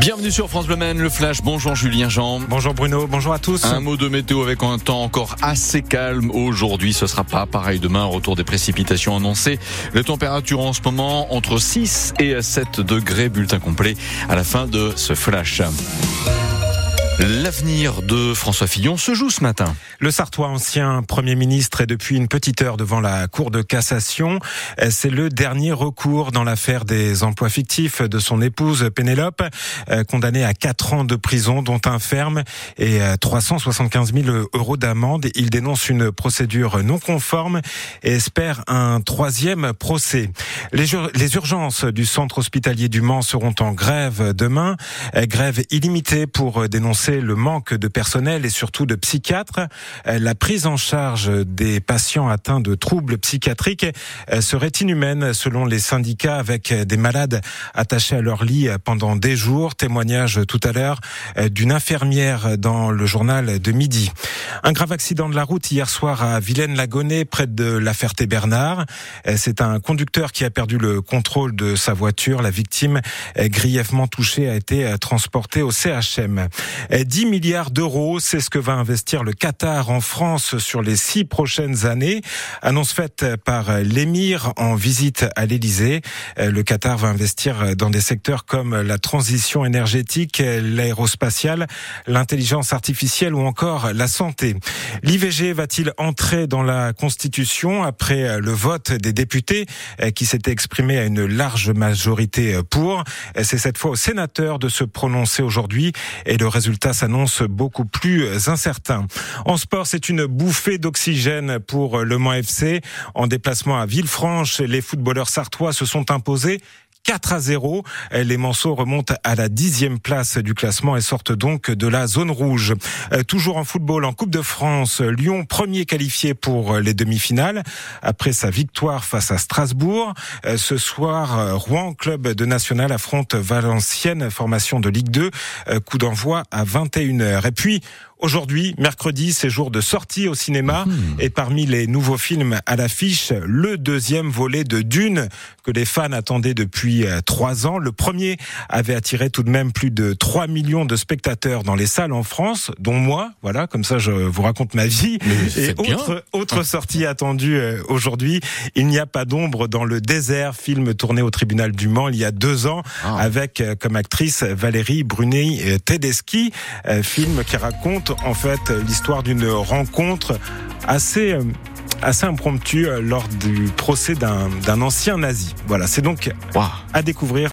Bienvenue sur France Bleu le Flash. Bonjour Julien Jean. Bonjour Bruno, bonjour à tous. Un mot de météo avec un temps encore assez calme aujourd'hui. Ce sera pas pareil demain. Retour des précipitations annoncées. Les températures en ce moment entre 6 et 7 degrés. Bulletin complet à la fin de ce Flash. L'avenir de François Fillon se joue ce matin. Le Sartois, ancien Premier ministre, est depuis une petite heure devant la Cour de cassation. C'est le dernier recours dans l'affaire des emplois fictifs de son épouse Pénélope, euh, condamnée à 4 ans de prison, dont un ferme et 375 000 euros d'amende. Il dénonce une procédure non conforme et espère un troisième procès. Les, les urgences du centre hospitalier du Mans seront en grève demain. Euh, grève illimitée pour dénoncer le manque de personnel et surtout de psychiatres. Euh, la prise en charge des patients atteints de troubles psychiatriques euh, serait inhumaine selon les syndicats avec des malades attachés à leur lit pendant des jours. Témoignage tout à l'heure euh, d'une infirmière dans le journal de midi. Un grave accident de la route hier soir à Vilaine-Lagonais près de la Ferté-Bernard. C'est un conducteur qui a perdu le contrôle de sa voiture. La victime grièvement touchée a été transportée au CHM. 10 milliards d'euros, c'est ce que va investir le Qatar en France sur les six prochaines années. Annonce faite par l'émir en visite à l'Elysée. Le Qatar va investir dans des secteurs comme la transition énergétique, l'aérospatiale, l'intelligence artificielle ou encore la santé. L'IVG va-t-il entrer dans la Constitution après le vote des députés qui s'était exprimé à une large majorité pour? C'est cette fois aux sénateurs de se prononcer aujourd'hui et le résultat s'annonce beaucoup plus incertain. En sport, c'est une bouffée d'oxygène pour Le Mans FC. En déplacement à Villefranche, les footballeurs sartois se sont imposés 4 à 0. Les Manceaux remontent à la dixième place du classement et sortent donc de la zone rouge. Euh, toujours en football, en Coupe de France, Lyon premier qualifié pour les demi-finales après sa victoire face à Strasbourg. Euh, ce soir, Rouen, club de national, affronte Valenciennes, formation de Ligue 2. Euh, coup d'envoi à 21h. Et puis, Aujourd'hui, mercredi, c'est jour de sortie au cinéma. Mmh. Et parmi les nouveaux films à l'affiche, le deuxième volet de Dune, que les fans attendaient depuis euh, trois ans. Le premier avait attiré tout de même plus de 3 millions de spectateurs dans les salles en France, dont moi. Voilà, comme ça, je vous raconte ma vie. Et autre, autre sortie attendue euh, aujourd'hui, Il n'y a pas d'ombre dans le désert, film tourné au tribunal du Mans il y a deux ans, ah. avec euh, comme actrice Valérie Brunet-Tedeschi, film qui raconte en fait l'histoire d'une rencontre assez euh, assez impromptue euh, lors du procès d'un ancien nazi. Voilà, c'est donc à découvrir